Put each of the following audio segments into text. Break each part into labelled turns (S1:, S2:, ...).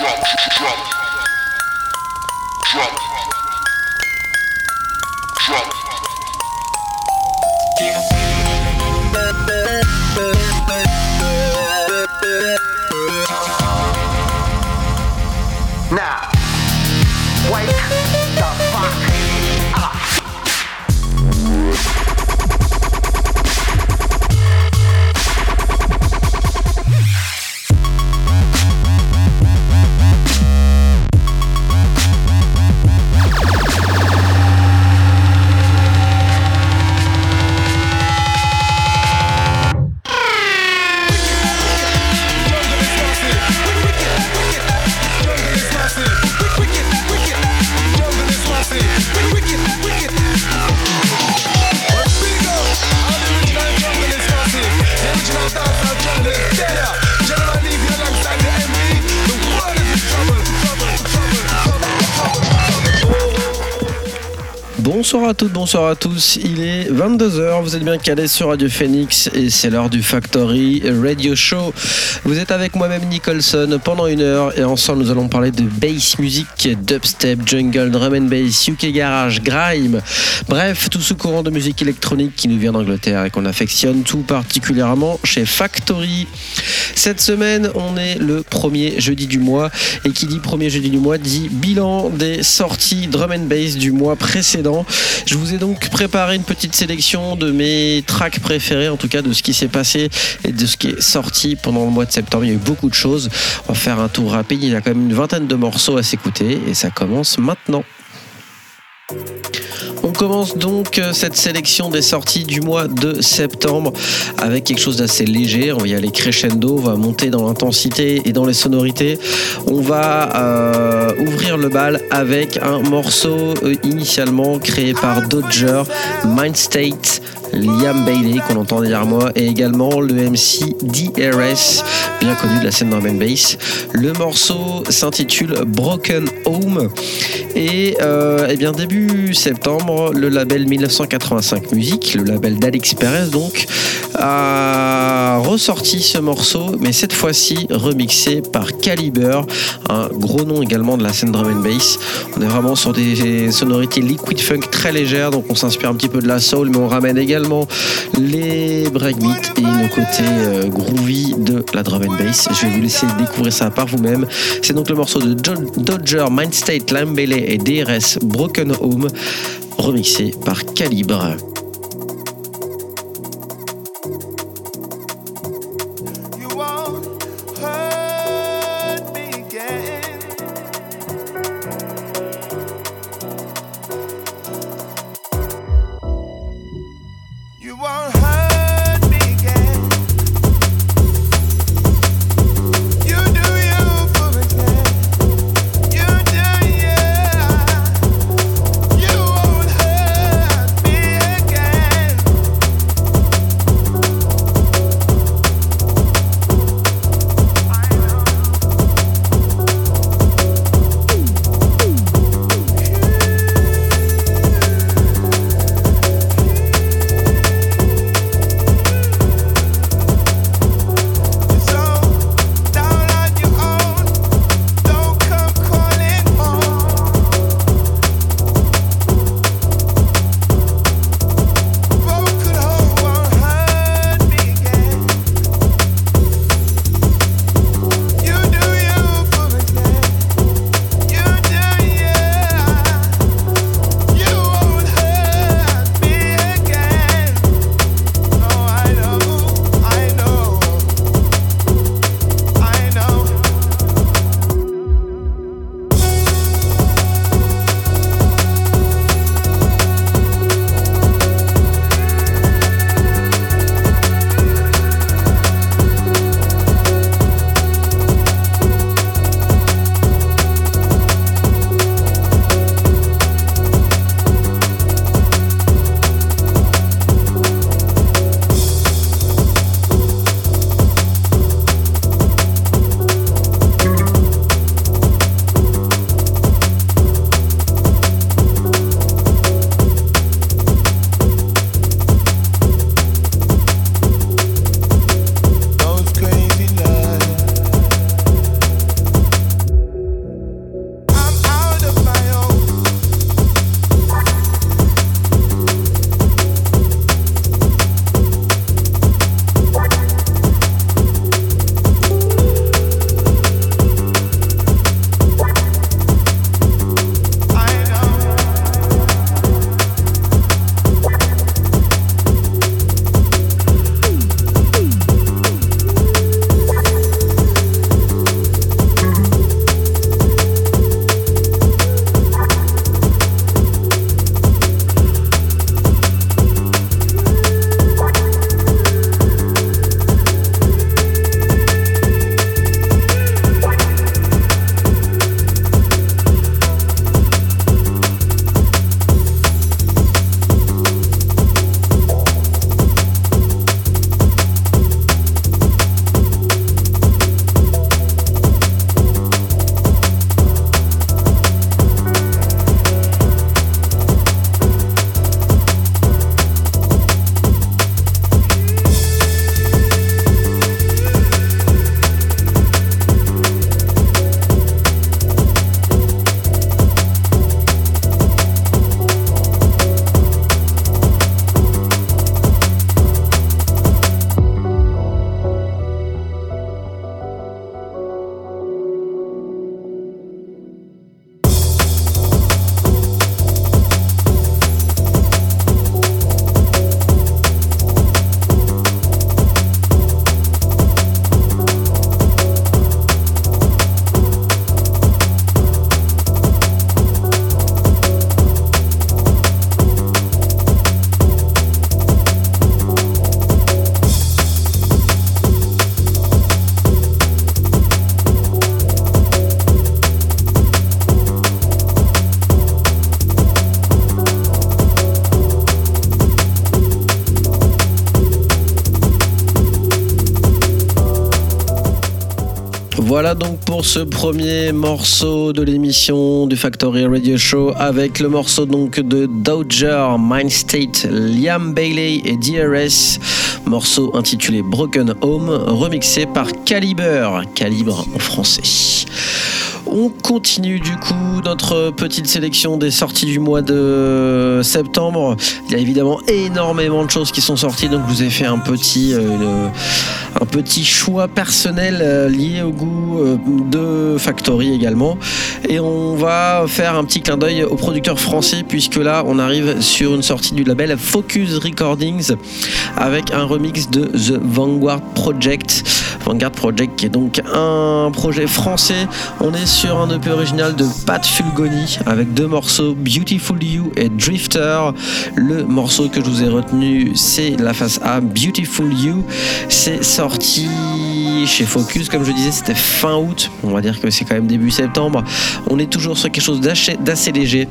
S1: drop, drop, drop, drop. Now. Bonsoir à toutes, bonsoir à tous. Il est 22h, vous êtes bien calés sur Radio Phoenix et c'est l'heure du Factory Radio Show. Vous êtes avec moi-même Nicholson pendant une heure et ensemble nous allons parler de bass music, dubstep, jungle, drum and bass, UK garage, grime. Bref, tout ce courant de musique électronique qui nous vient d'Angleterre et qu'on affectionne tout particulièrement chez Factory. Cette semaine, on est le premier jeudi du mois et qui dit premier jeudi du mois dit bilan des sorties drum and bass du mois précédent. Je vous ai donc préparé une petite sélection de mes tracks préférés, en tout cas de ce qui s'est passé et de ce qui est sorti pendant le mois de septembre. Il y a eu beaucoup de choses. On va faire un tour rapide. Il y a quand même une vingtaine de morceaux à s'écouter et ça commence maintenant. On commence donc euh, cette sélection des sorties du mois de septembre avec quelque chose d'assez léger. On va y aller crescendo, on va monter dans l'intensité et dans les sonorités. On va euh, ouvrir le bal avec un morceau euh, initialement créé par Dodger, Mind State. Liam Bailey qu'on entend derrière moi et également le MC DRS bien connu de la scène drum and bass. Le morceau s'intitule Broken Home et eh bien début septembre le label 1985 Music, le label d'Alex Perez donc a ressorti ce morceau mais cette fois-ci remixé par Caliber, un gros nom également de la scène drum and bass. On est vraiment sur des sonorités liquid funk très légères donc on s'inspire un petit peu de la soul mais on ramène également les breakbeats et le côté euh, groovy de la drum and bass. Je vais vous laisser découvrir ça par vous-même. C'est donc le morceau de Dodger, Mindstate, Lambele et DRS Broken Home, remixé par Calibre. Pour ce premier morceau de l'émission du Factory Radio Show avec le morceau donc de Dodger, Mind State, Liam Bailey et DRS, morceau intitulé Broken Home, remixé par Caliber, Calibre en français. On continue du coup notre petite sélection des sorties du mois de septembre. Il y a évidemment énormément de choses qui sont sorties, donc je vous ai fait un petit, euh, un petit choix personnel euh, lié au goût euh, de Factory également. Et on va faire un petit clin d'œil aux producteurs français, puisque là on arrive sur une sortie du label Focus Recordings avec un remix de The Vanguard Project. Vanguard Project qui est donc un projet français. On est sur un EP original de Pat Fulgoni avec deux morceaux Beautiful You et Drifter. Le morceau que je vous ai retenu, c'est la face A Beautiful You. C'est sorti chez Focus, comme je disais, c'était fin août. On va dire que c'est quand même début septembre. On est toujours sur quelque chose d'assez léger.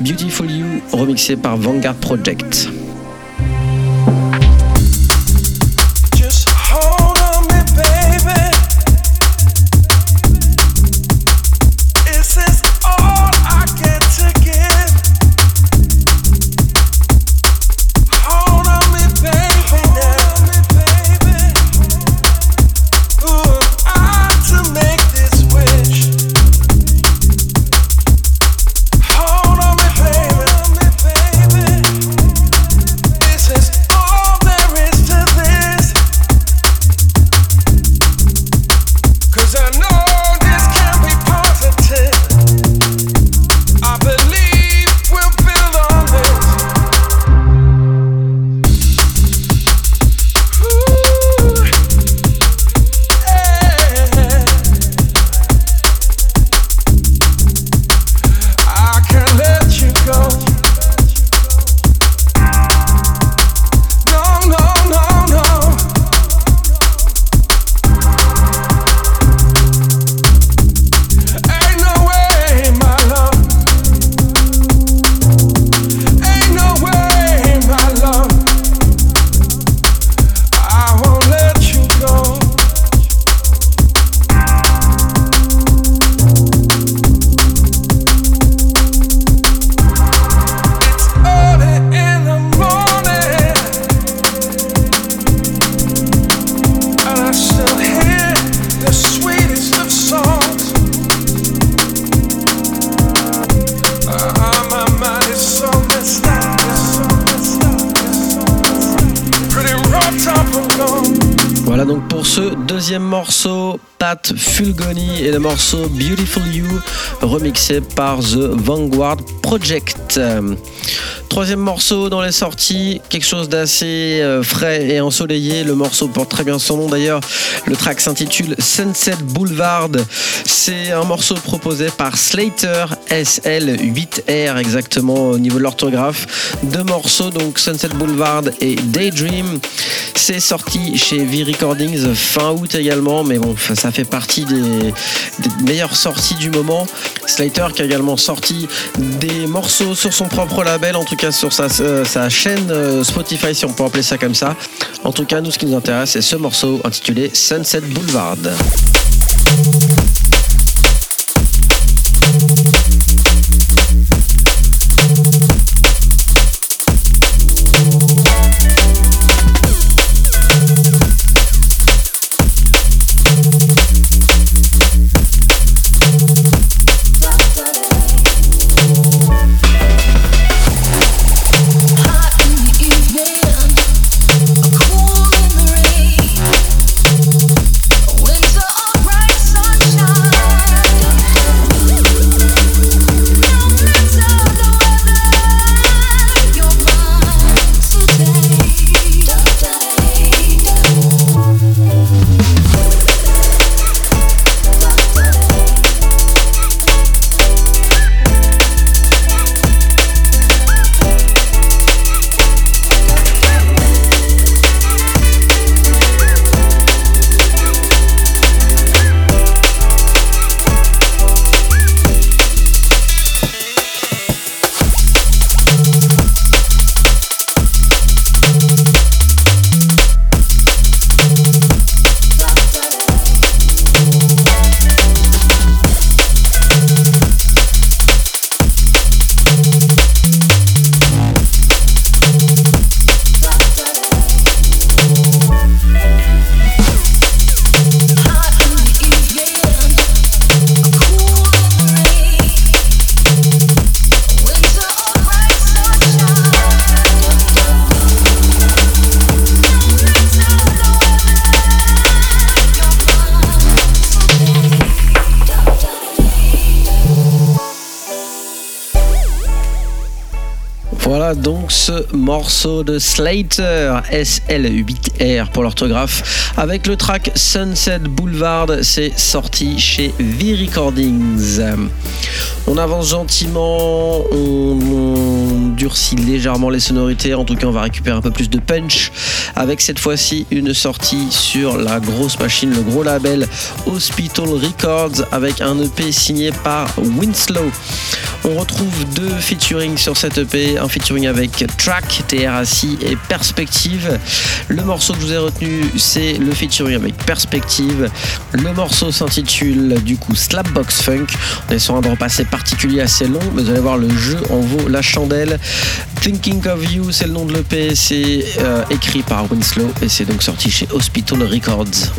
S1: Beautiful You remixé par Vanguard Project. Morceau Beautiful You remixé par The Vanguard Project. Troisième morceau dans les sorties, quelque chose d'assez euh, frais et ensoleillé. Le morceau porte très bien son nom d'ailleurs. Le track s'intitule Sunset Boulevard. C'est un morceau proposé par Slater SL8R exactement au niveau de l'orthographe. Deux morceaux donc Sunset Boulevard et Daydream. C'est sorti chez V Recordings fin août également, mais bon, ça fait partie des, meilleures sorties du moment. Slater qui a également sorti des morceaux sur son propre label, en tout cas sur sa, euh, chaîne euh, Spotify, si on peut appeler ça comme ça. En tout cas, nous, ce qui nous intéresse, c'est ce morceau intitulé Sunset Boulevard. Donc ce morceau de Slater, SL8R pour l'orthographe, avec le track Sunset Boulevard, c'est sorti chez V-Recordings. On avance gentiment, on, durcit légèrement les sonorités, en tout cas on va récupérer un peu plus de punch, avec cette fois-ci une sortie sur la grosse machine, le gros label Hospital Records, avec un EP signé par Winslow. On retrouve deux featuring sur cette EP, un featuring avec Track, TRAC et Perspective. Le morceau que je vous ai retenu, c'est le featuring avec Perspective. Le morceau s'intitule du coup Slapbox Funk. On est sur un drop assez particulier, assez long, mais vous allez voir, le jeu en vaut la chandelle. Thinking of You, c'est le nom de l'EP, c'est euh, écrit par Winslow et c'est donc sorti chez Hospital Records.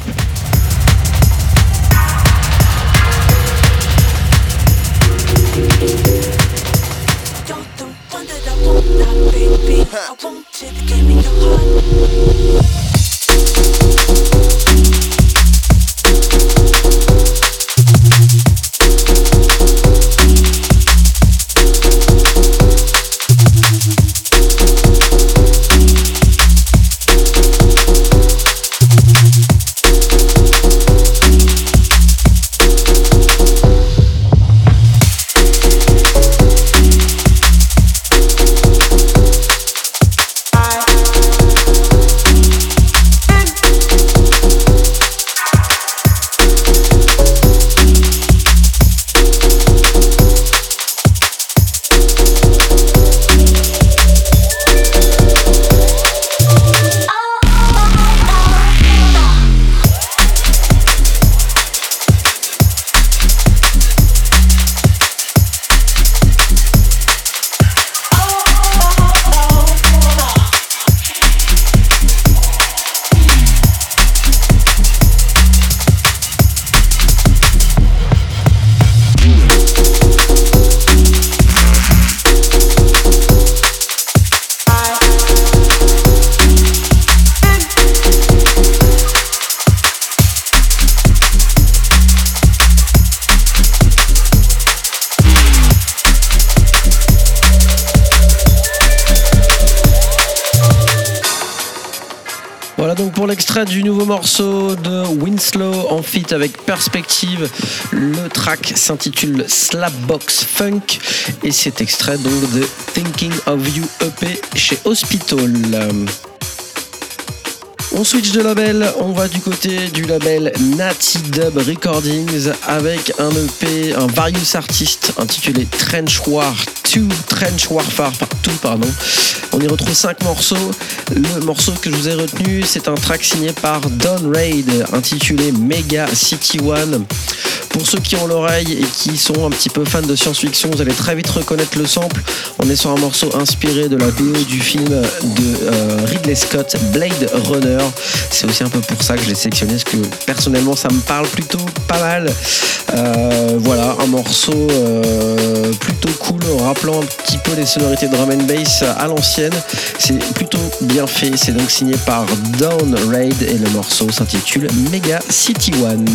S1: I want you to give me your heart. Du nouveau morceau de Winslow en feat avec Perspective. Le track s'intitule Slapbox Funk et c'est extrait donc de Thinking of You EP chez Hospital. On switch de label, on va du côté du label Natty Dub Recordings avec un EP, un various artist intitulé Trench War 2, Trench Warfare 2, pardon. On y retrouve 5 morceaux. Le morceau que je vous ai retenu, c'est un track signé par Don Raid intitulé Mega City One. Pour ceux qui ont l'oreille et qui sont un petit peu fans de science-fiction, vous allez très vite reconnaître le sample. On est sur un morceau inspiré de la BO du film de euh, Ridley Scott, Blade Runner. C'est aussi un peu pour ça que je l'ai sélectionné, parce que personnellement ça me parle plutôt pas mal. Euh, voilà, un morceau euh, plutôt cool, un petit peu les sonorités drum and bass à l'ancienne. C'est plutôt bien fait, c'est donc signé par Down Raid et le morceau s'intitule Mega City One.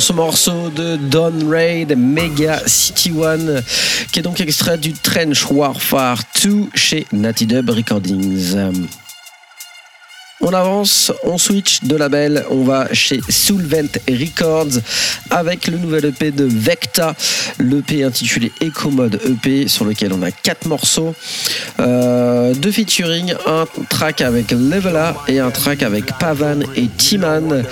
S1: Ce morceau de Don Raid Mega City One, qui est donc extrait du Trench Warfare 2 chez Natty Dub Recordings. On avance, on switch de label, on va chez Soulvent Records avec le nouvel EP de Vecta, l'EP intitulé Echo Mode EP sur lequel on a quatre morceaux, euh, deux featuring, un track avec Levela et un track avec Pavan et Timan,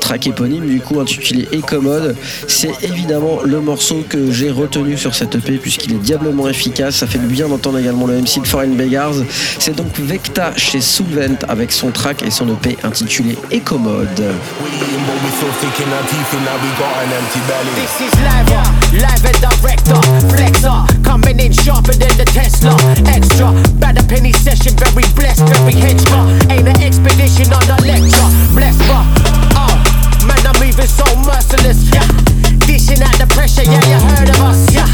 S1: track éponyme du coup intitulé Echo Mode. C'est évidemment le morceau que j'ai retenu sur cette EP puisqu'il est diablement efficace, ça fait bien d'entendre également le MC de Foreign Beggars. C'est donc Vecta chez Soulvent avec son track et son EP intitulé
S2: than the man, I'm so merciless. Dishing out the pressure, yeah, you heard of us, yeah.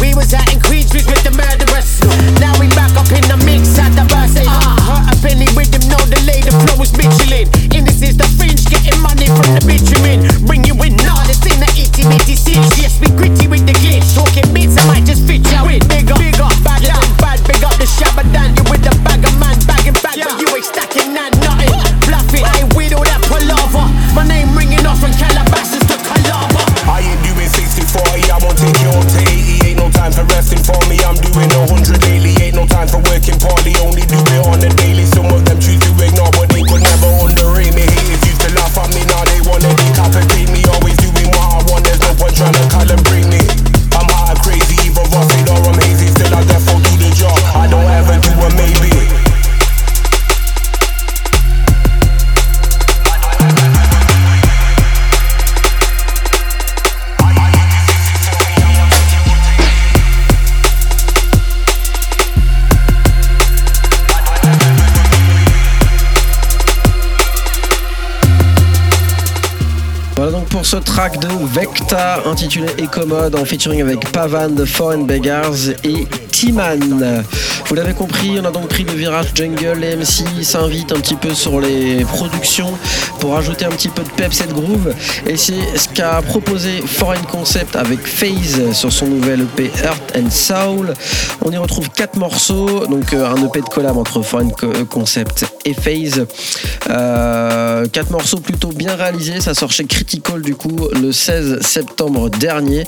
S2: We was out in Queensbridge with the murderers. Now we back up in the mix at the verse. Uh, hurt a penny with them, no delay. The flow is Michelin. And this is the fringe, getting money from the bitumen. Bring you in,
S1: intitulé Ecomode en featuring avec Pavan de Foreign Beggars et Timan. Vous l'avez compris, on a donc pris le virage jungle. MC s'invitent un petit peu sur les productions pour ajouter un petit peu de peps et de groove. Et c'est ce qu'a proposé Foreign Concept avec FaZe sur son nouvel EP Earth and Soul. On y retrouve quatre morceaux, donc euh, un EP de collab entre Foreign Concept FaZe. Euh, quatre morceaux plutôt bien réalisés, ça sort chez Critical du coup le 16 septembre dernier.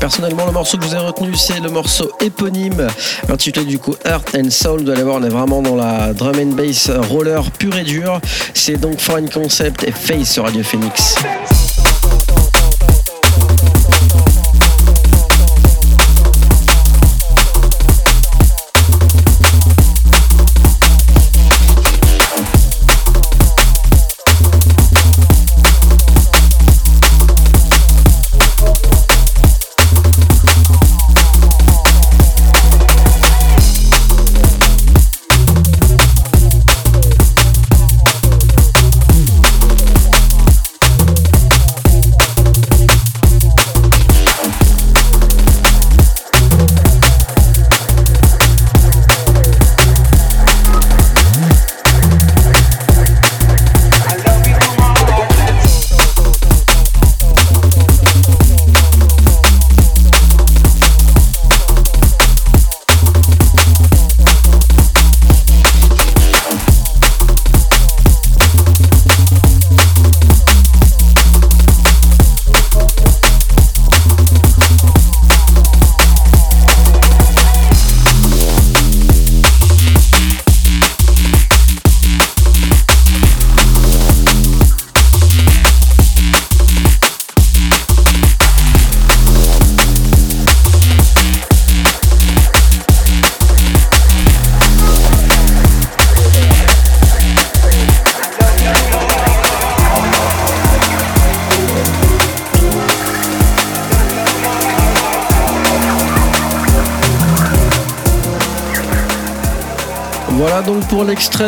S1: Personnellement, le morceau que je vous ai retenu, c'est le morceau éponyme, intitulé du coup Earth and Soul. Vous allez voir, on est vraiment dans la drum and bass roller pur et dur. C'est donc Foreign Concept et Face sur Radio Phoenix.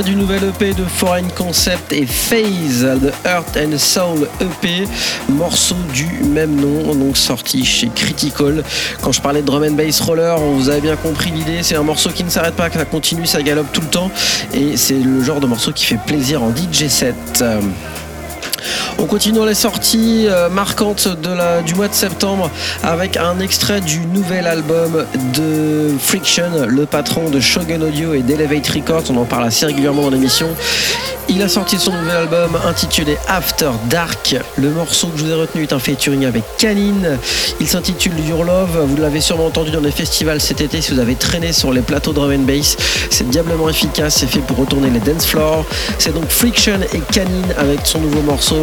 S1: Du nouvel EP de Foreign Concept et Phase, de Earth and Soul EP, morceau du même nom, donc sorti chez Critical. Quand je parlais de drum and bass roller, vous avez bien compris l'idée, c'est un morceau qui ne s'arrête pas, ça continue, ça galope tout le temps, et c'est le genre de morceau qui fait plaisir en DJ set. On continue les sorties euh, marquantes du mois de septembre avec un extrait du nouvel album de Friction, le patron de Shogun Audio et d'Elevate Records. On en parle assez régulièrement dans l'émission. Il a sorti son nouvel album intitulé After Dark. Le morceau que je vous ai retenu est un featuring avec Canine. Il s'intitule Your Love. Vous l'avez sûrement entendu dans les festivals cet été si vous avez traîné sur les plateaux drum and bass. C'est diablement efficace, c'est fait pour retourner les dance floors. C'est donc Friction et Canine avec son nouveau morceau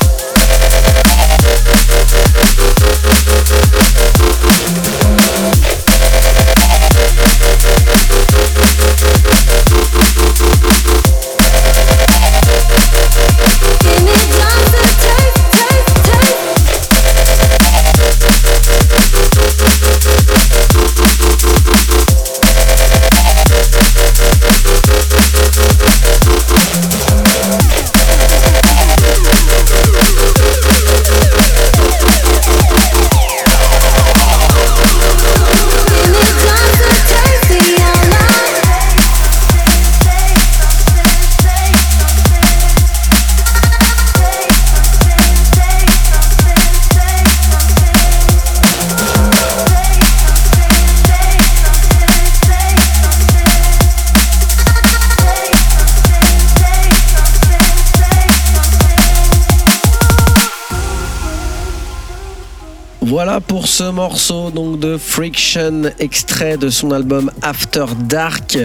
S1: pour ce morceau donc de Friction, extrait de son album After Dark.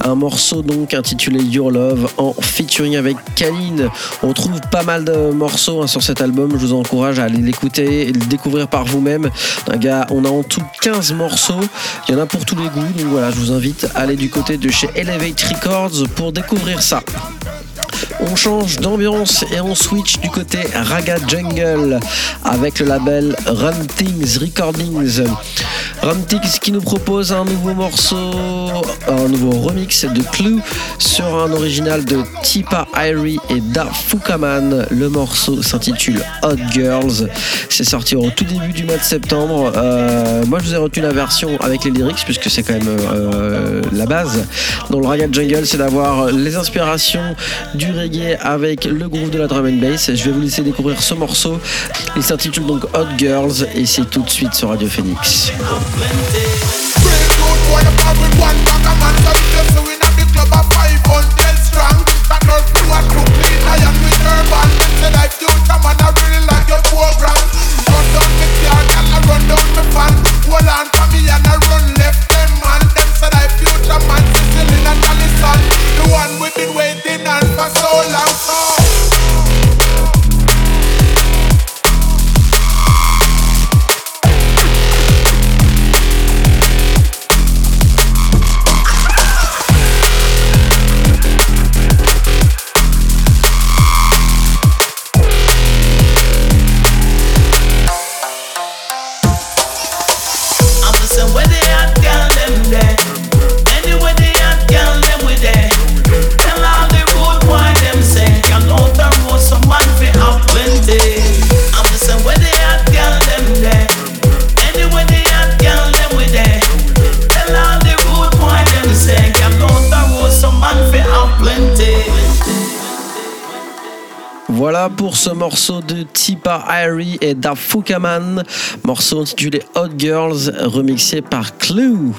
S1: Un morceau donc intitulé Your Love en featuring avec Kaline. On trouve pas mal de morceaux hein, sur cet album. Je vous encourage à aller l'écouter et le découvrir par vous-même. Gars, on a en tout 15 morceaux. Il y en a pour tous les goûts. Donc voilà, je vous invite à aller du côté de chez Elevate Records pour découvrir ça. On change d'ambiance et on switch du côté Raga Jungle avec le label Run Things Recordings. Run Things qui nous propose un nouveau morceau, un nouveau remix de Clue sur un original de Tipa Irie et Da Fukaman. Le morceau s'intitule Hot Girls. C'est sorti au tout début du mois de septembre. Euh, moi, je vous ai retenu la version avec les lyrics puisque c'est quand même euh, la base. Dans le Raga Jungle, c'est d'avoir les inspirations du reggae avec le groove de la drum and bass. Je vais vous laisser découvrir ce morceau. Il s'intitule donc Hot Girls et c'est tout de suite sur Radio Phoenix. Pour ce morceau de Tipa Irie et Dafukaman, morceau intitulé Hot Girls, remixé par Clue.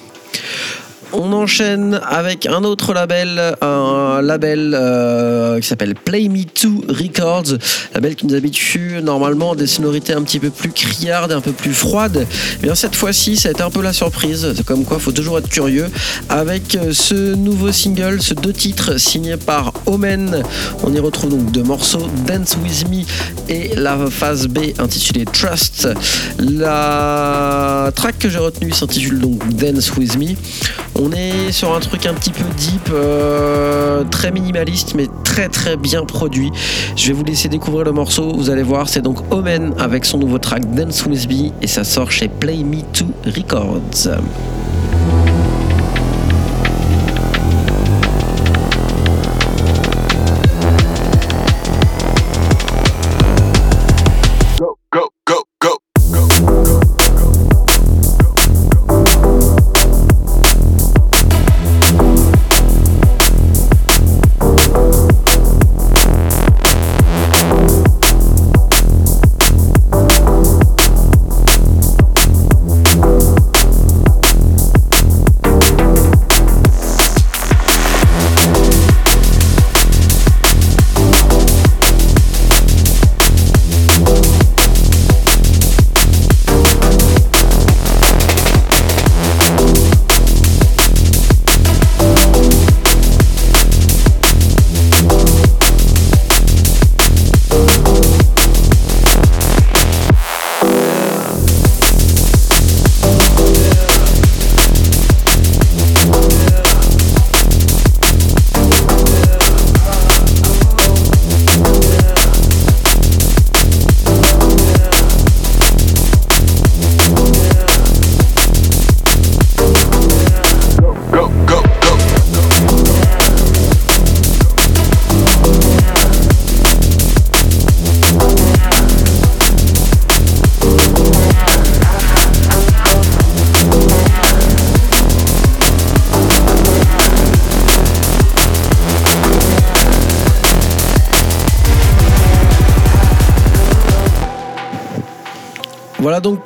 S1: On enchaîne avec un autre label, un label euh, qui s'appelle Play Me Too Records, label qui nous habitue normalement à des sonorités un petit peu plus criardes, un peu plus froides. Eh cette fois-ci, ça a été un peu la surprise, comme quoi il faut toujours être curieux, avec euh, ce nouveau single, ce deux titres signés par Omen. On y retrouve donc deux morceaux, Dance With Me et la phase B intitulée Trust. La track que j'ai retenue s'intitule donc Dance With Me. On est sur un truc un petit peu deep, euh, très minimaliste, mais très très bien produit. Je vais vous laisser découvrir le morceau, vous allez voir, c'est donc Omen avec son nouveau track Dance With Me et ça sort chez Play Me Too Records.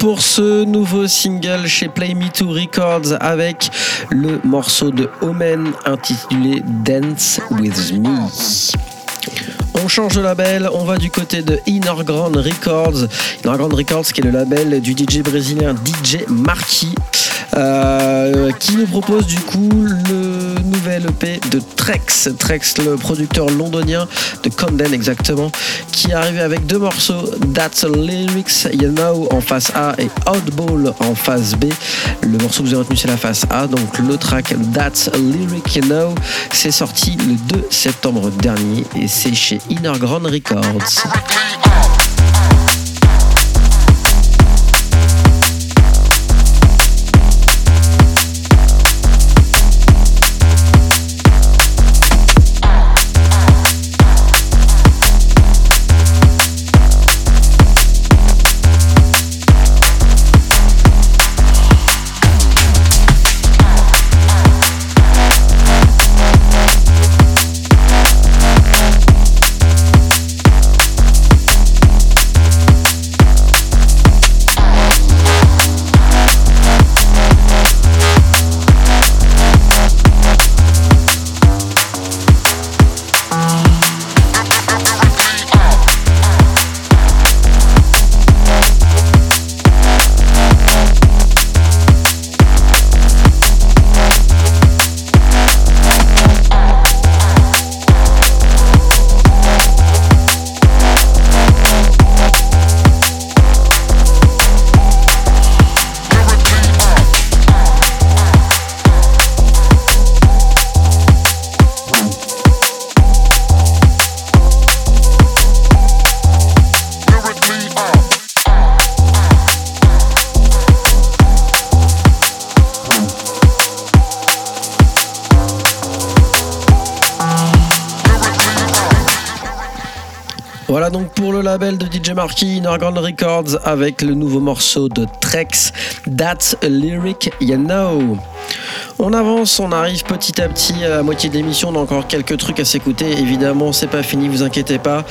S1: Pour ce nouveau single chez Play Me Too Records avec le morceau de Omen intitulé Dance With Me. On change de label, on va du côté de Inner Ground Records. Inner Ground Records qui est le label du DJ brésilien DJ Marquis. Euh, qui nous propose du coup le nouvel de Trex. Trex, le producteur londonien de Camden exactement, qui est arrivé avec deux morceaux, That's Lyrics You Know en face A et Outball en face B. Le morceau que vous avez retenu c'est la face A, donc le track That's Lyric You Know, c'est sorti le 2 septembre dernier et c'est chez Inner Ground Records. Marquis, Norgon Records, avec le nouveau morceau de Trex, That's a Lyric You Know. On avance, on arrive petit à petit à la moitié de l'émission. On a encore quelques trucs à s'écouter. Évidemment, c'est pas fini, vous inquiétez pas.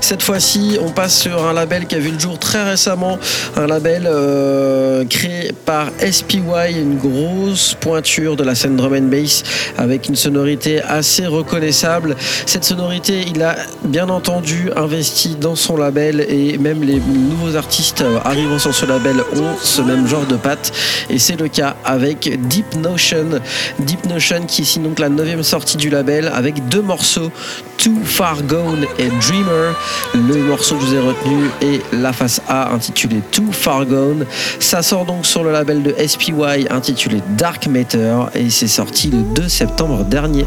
S1: Cette fois-ci, on passe sur un label qui a vu le jour très récemment. Un label euh, créé par SPY, une grosse pointure de la scène drum and bass avec une sonorité assez reconnaissable. Cette sonorité, il a bien entendu investi dans son label et même les nouveaux artistes arrivant sur ce label ont ce même genre de patte. Et c'est le cas avec Deep Notion Deep Notion qui ici donc la neuvième sortie du label avec deux morceaux, Too Far Gone et Dreamer. Le morceau que je vous ai retenu est la face A intitulée Too Far Gone. Ça sort donc sur le label de SPY intitulé Dark Matter et c'est sorti le 2 septembre dernier.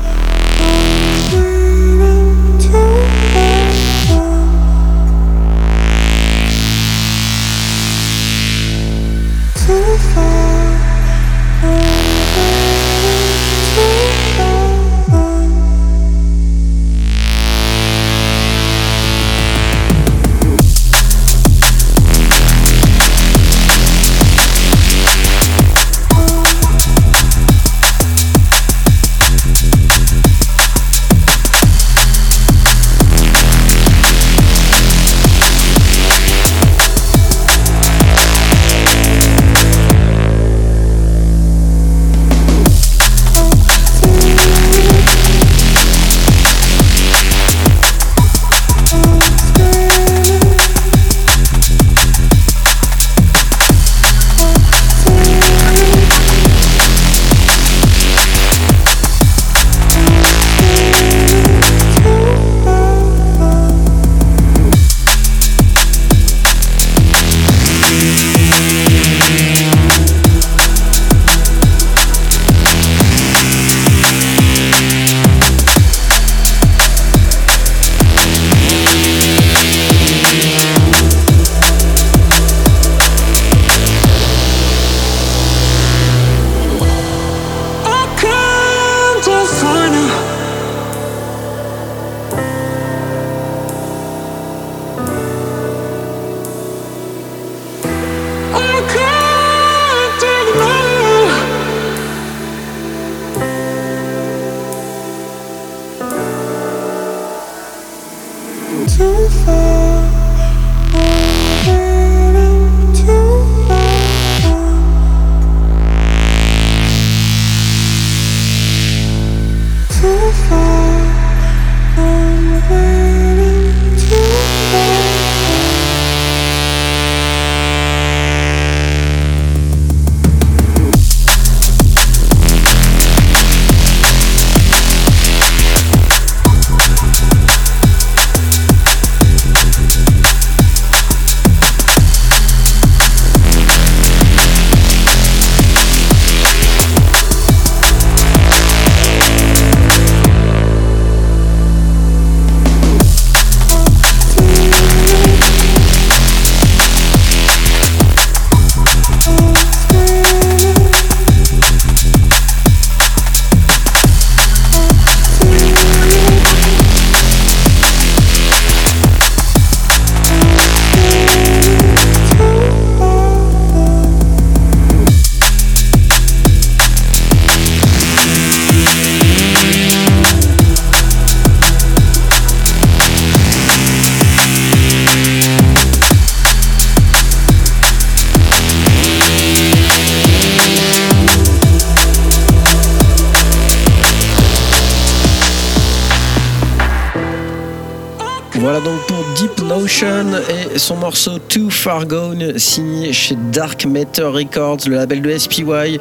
S1: Son morceau Too Far Gone signé chez Dark Matter Records, le label de SPY.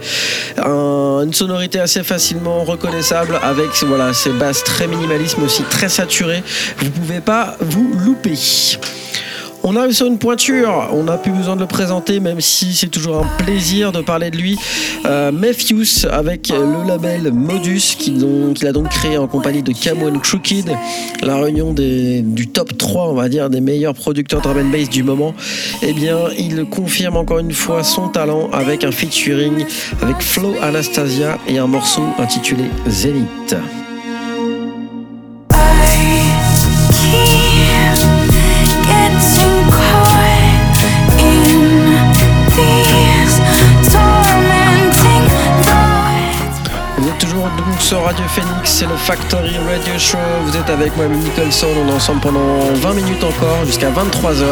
S1: une sonorité assez facilement reconnaissable avec voilà, ses basses très minimalistes mais aussi très saturées. Vous pouvez pas vous louper. On arrive sur une pointure, on n'a plus besoin de le présenter, même si c'est toujours un plaisir de parler de lui. Euh, avec le label Modus, qu'il a donc créé en compagnie de Camo Crooked, la réunion du top 3, on va dire, des meilleurs producteurs drum and bass du moment. Eh bien, il confirme encore une fois son talent avec un featuring avec Flo Anastasia et un morceau intitulé Zenith. Radio Phoenix, c'est le Factory Radio Show. Vous êtes avec moi, Nicholson. On est ensemble pendant 20 minutes encore, jusqu'à 23h.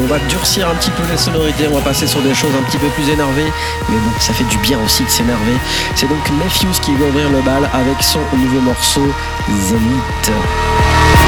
S1: On va durcir un petit peu les sonorités, on va passer sur des choses un petit peu plus énervées. Mais bon, ça fait du bien aussi de s'énerver. C'est donc Matthews qui va ouvrir le bal avec son nouveau morceau Zenith.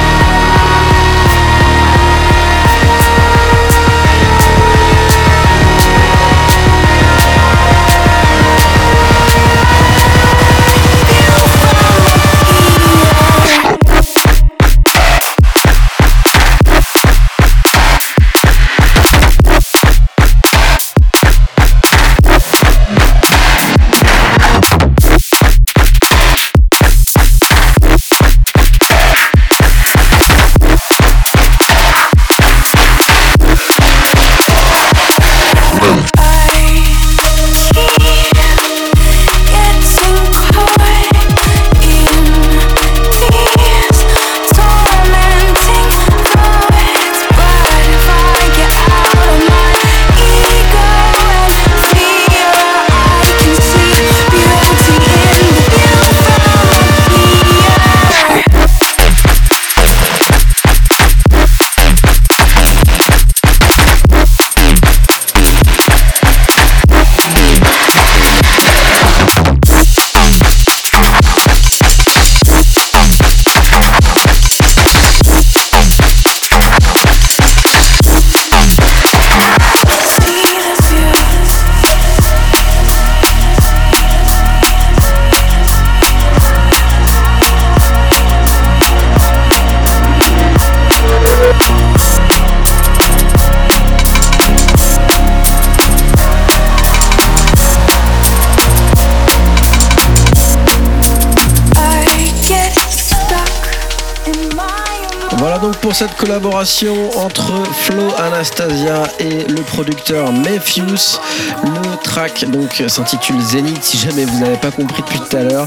S1: Collaboration entre Flo Anastasia et le producteur Matthews. Le track donc s'intitule Zenith si jamais vous n'avez pas compris depuis tout à l'heure.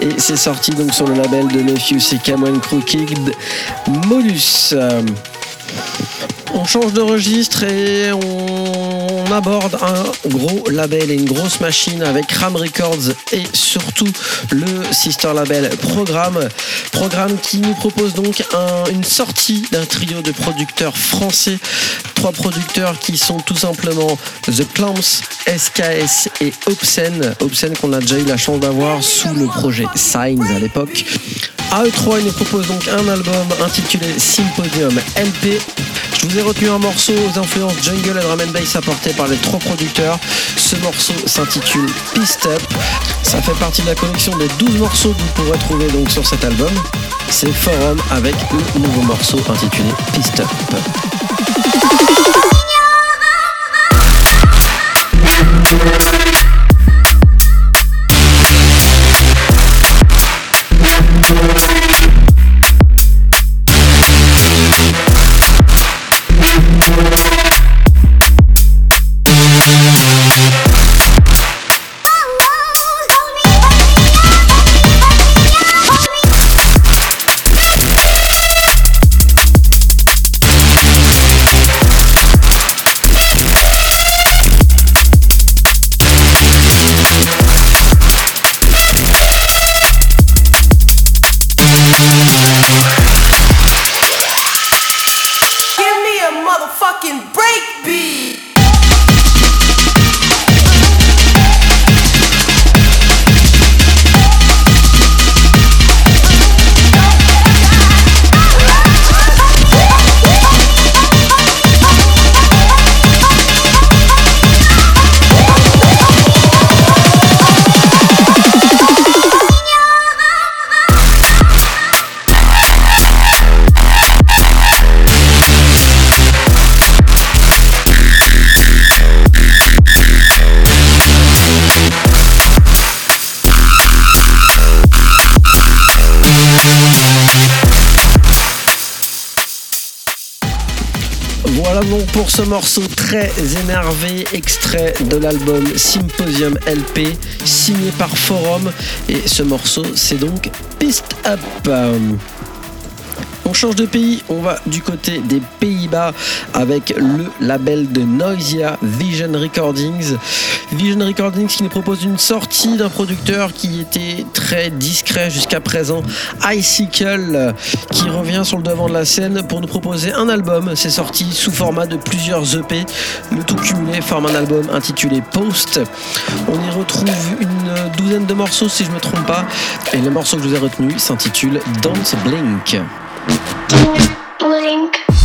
S1: Et c'est sorti donc sur le label de Matthews et Cameron Crooked Modus. On change de registre et on aborde un gros label et une grosse machine avec Ram Records et surtout le sister label Programme. Programme qui nous propose donc une sortie d'un trio de producteurs français. Trois producteurs qui sont tout simplement The Clamps, SKS et Obscene. Obscene qu'on a déjà eu la chance d'avoir sous le projet Signs à l'époque. AE3 nous propose donc un album intitulé Symposium LP. Je vous ai retenu un morceau aux influences jungle et drum and bass apportées par les trois producteurs. Ce morceau s'intitule Pissed Up. Ça fait partie de la collection des 12 morceaux que vous pourrez trouver donc sur cet album. C'est Forum avec le nouveau morceau intitulé Pissed Up. Ce morceau très énervé, extrait de l'album Symposium LP, signé par Forum. Et ce morceau, c'est donc Pissed Up. On change de pays, on va du côté des Pays-Bas avec le label de Noisia Vision Recordings. Vision Recordings qui nous propose une sortie d'un producteur qui était très discret jusqu'à présent, Icicle, qui revient sur le devant de la scène pour nous proposer un album. C'est sorti sous format de plusieurs EP. Le tout cumulé forme un album intitulé Post. On y retrouve une douzaine de morceaux si je ne me trompe pas. Et le morceau que je vous ai retenu s'intitule Blink.
S3: Blink. Blink.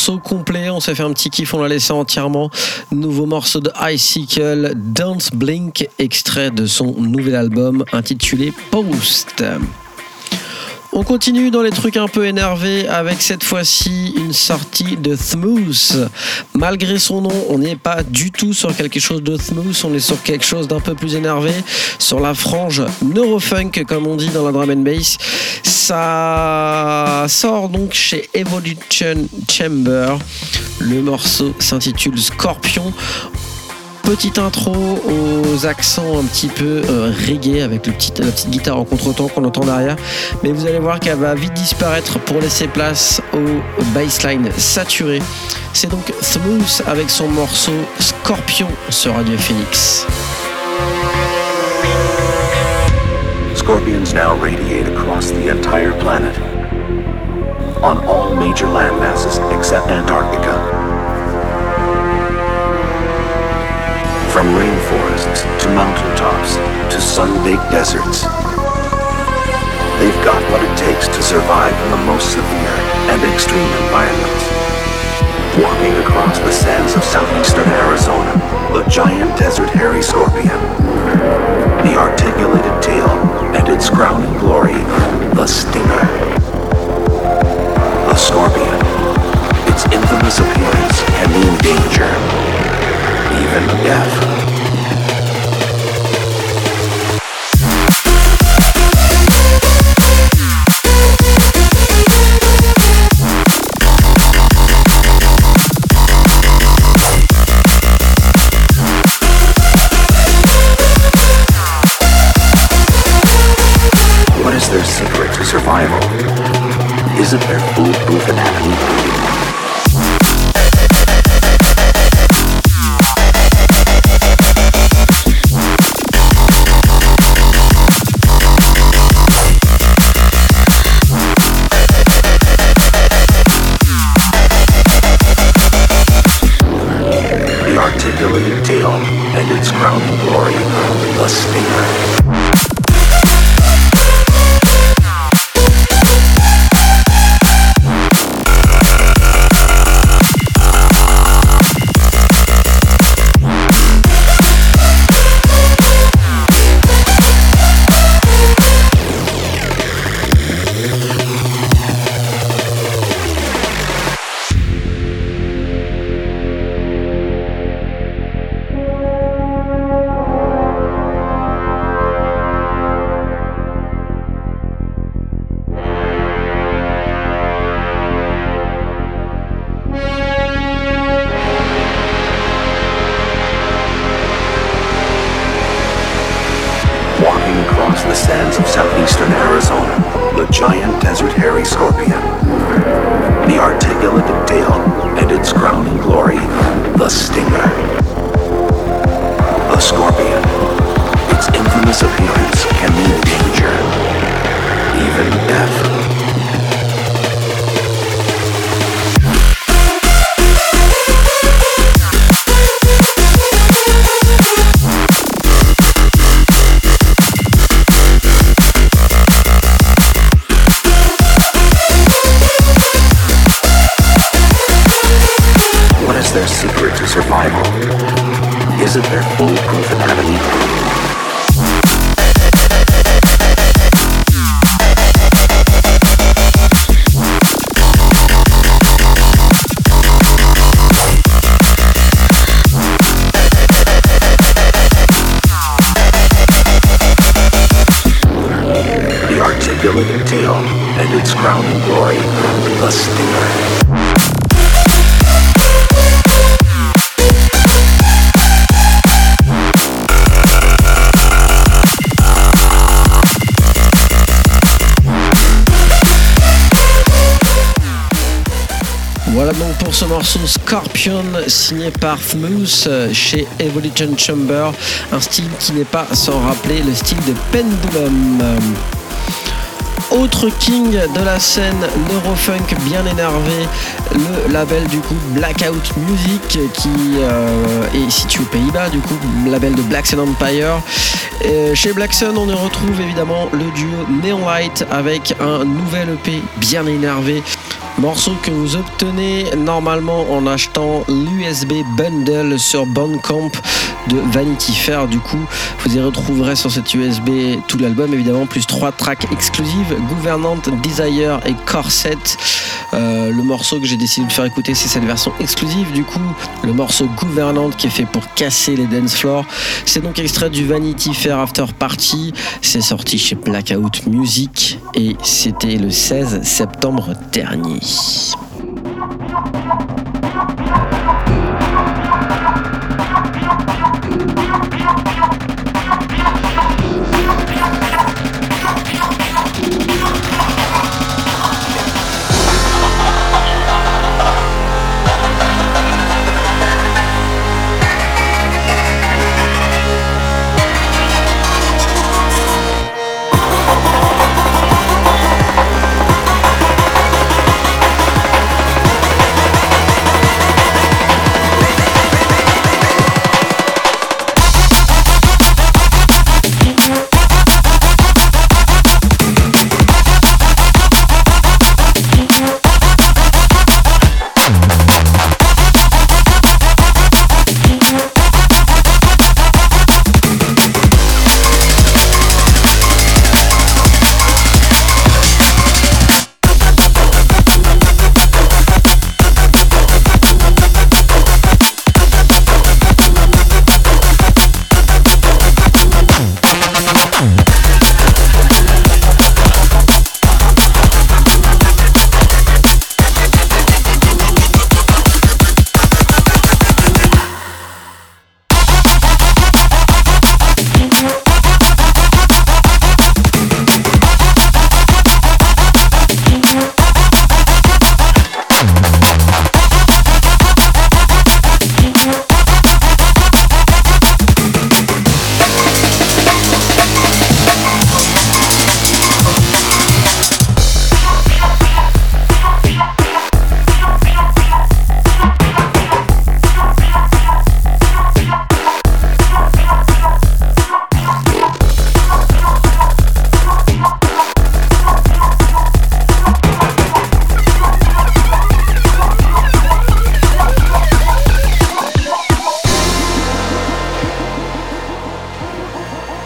S1: Morceau complet. On s'est fait un petit kiff, on l'a laissé entièrement. Nouveau morceau de Icicle, Dance Blink, extrait de son nouvel album intitulé Post. On continue dans les trucs un peu énervés avec cette fois-ci une sortie de Smooth. Malgré son nom, on n'est pas du tout sur quelque chose de smooth, on est sur quelque chose d'un peu plus énervé, sur la frange neurofunk comme on dit dans la drum and bass. Ça sort donc chez Evolution Chamber. Le morceau s'intitule Scorpion. Petite intro aux accents un petit peu euh, reggae avec le petit, la petite guitare en contretemps qu'on entend derrière. Mais vous allez voir qu'elle va vite disparaître pour laisser place au bassline saturé. C'est donc Smooth avec son morceau Scorpion sur Radio Phoenix.
S4: Scorpions now radiate across the entire planet. On all major landmasses except Antarctica. From rainforests to mountaintops to sun-baked deserts. They've got what it takes to survive in the most severe and extreme environments. Walking across the sands of southeastern Arizona, the giant desert hairy scorpion. The articulated tail and its crowning glory, the stinger. The scorpion. Its infamous appearance can mean danger, is it What is their secret to survival? Isn't anatomy? crown glory, the spear. Is there secret to survival? Isn't there foolproof remedy? articulate tail and its crowning glory, the stinger.
S1: Ce morceau Scorpion signé par Fmous chez Evolution Chamber, un style qui n'est pas sans rappeler le style de Pendulum. Autre king de la scène neurofunk bien énervé, le label du coup Blackout Music qui euh, est situé aux Pays-Bas, du coup label de Black Sun Empire. chez Black Sun, on y retrouve évidemment le duo Neon Light avec un nouvel EP bien énervé Morceau que vous obtenez normalement en achetant l'USB Bundle sur Bandcamp de Vanity Fair. Du coup, vous y retrouverez sur cette USB tout l'album, évidemment, plus trois tracks exclusives Gouvernante, Desire et Corset. Euh, le morceau que j'ai décidé de faire écouter, c'est cette version exclusive. Du coup, le morceau Gouvernante qui est fait pour casser les dance floors. C'est donc extrait du Vanity Fair After Party. C'est sorti chez Blackout Music et c'était le 16 septembre dernier.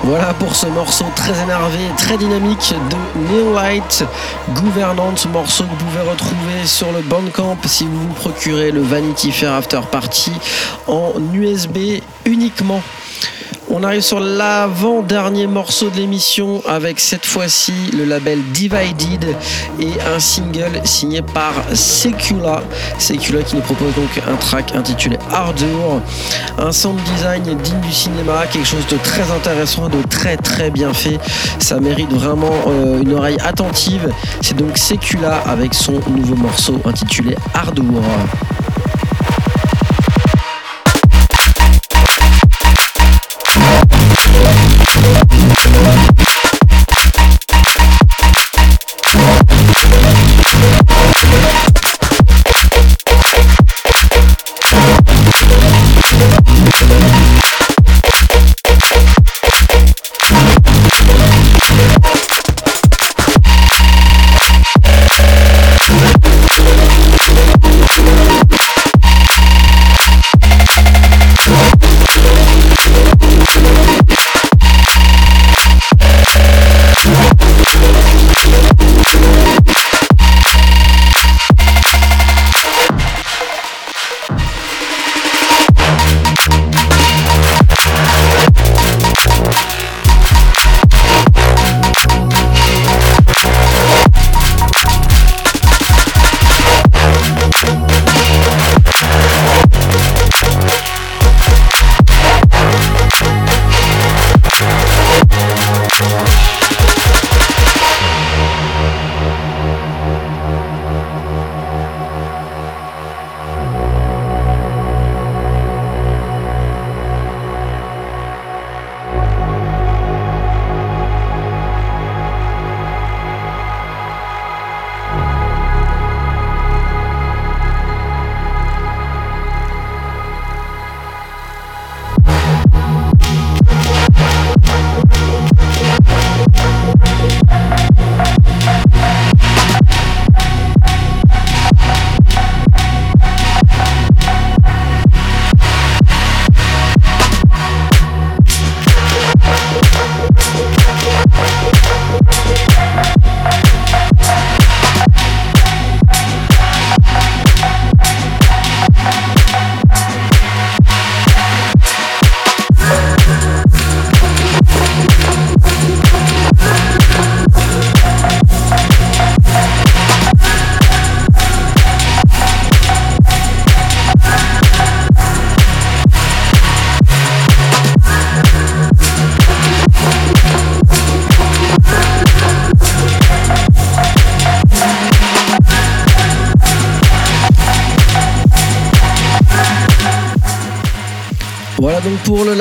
S1: Voilà pour ce morceau très énervé, très dynamique de Neolight Gouvernante, morceau que vous pouvez retrouver sur le Bandcamp si vous vous procurez le Vanity Fair After Party en USB uniquement. On arrive sur l'avant-dernier morceau de l'émission avec cette fois-ci le label Divided et un single signé par Secula. Secula qui nous propose donc un track intitulé Ardour, un sound design digne du cinéma, quelque chose de très intéressant, de très très bien fait. Ça mérite vraiment euh, une oreille attentive. C'est donc Secula avec son nouveau morceau intitulé Ardour.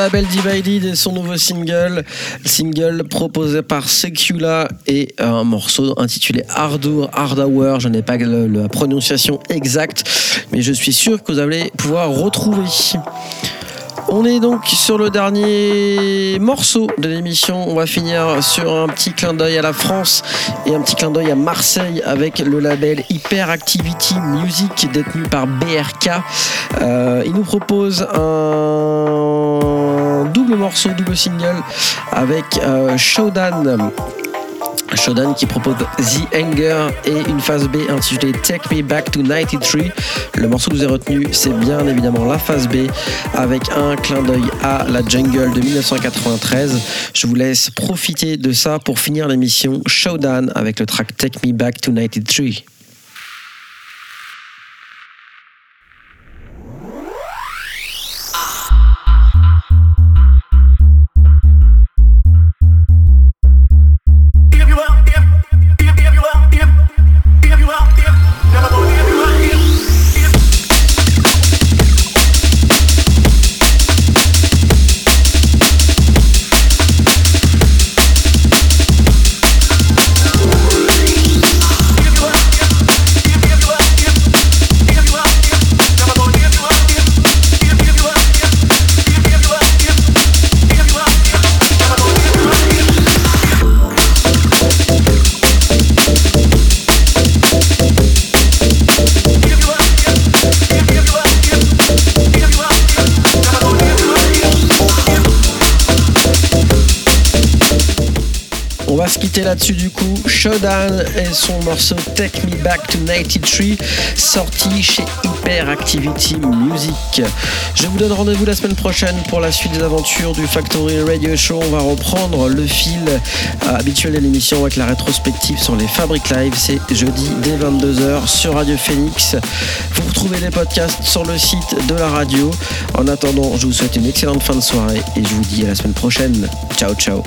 S1: Label Divided et son nouveau single. Single proposé par Secula et un morceau intitulé Hardour, Hard Hour. Je n'ai pas la prononciation exacte, mais je suis sûr que vous allez pouvoir retrouver. On est donc sur le dernier morceau de l'émission. On va finir sur un petit clin d'œil à la France et un petit clin d'œil à Marseille avec le label Hyperactivity Music détenu par BRK. Euh, il nous propose un double morceau, double single avec euh, Showdown Shodan qui propose The Anger et une phase B intitulée Take Me Back to 93. Le morceau que vous avez retenu, c'est bien évidemment la phase B avec un clin d'œil à la jungle de 1993. Je vous laisse profiter de ça pour finir l'émission Showdown avec le track Take Me Back to 93. Shodan et son morceau Take Me Back to 93, sorti chez Hyperactivity Music. Je vous donne rendez-vous la semaine prochaine pour la suite des aventures du Factory Radio Show. On va reprendre le fil habituel de l'émission avec la rétrospective sur les Fabric Live. C'est jeudi dès 22h sur Radio Phoenix. Vous retrouvez les podcasts sur le site de la radio. En attendant, je vous souhaite une excellente fin de soirée et je vous dis à la semaine prochaine. Ciao, ciao.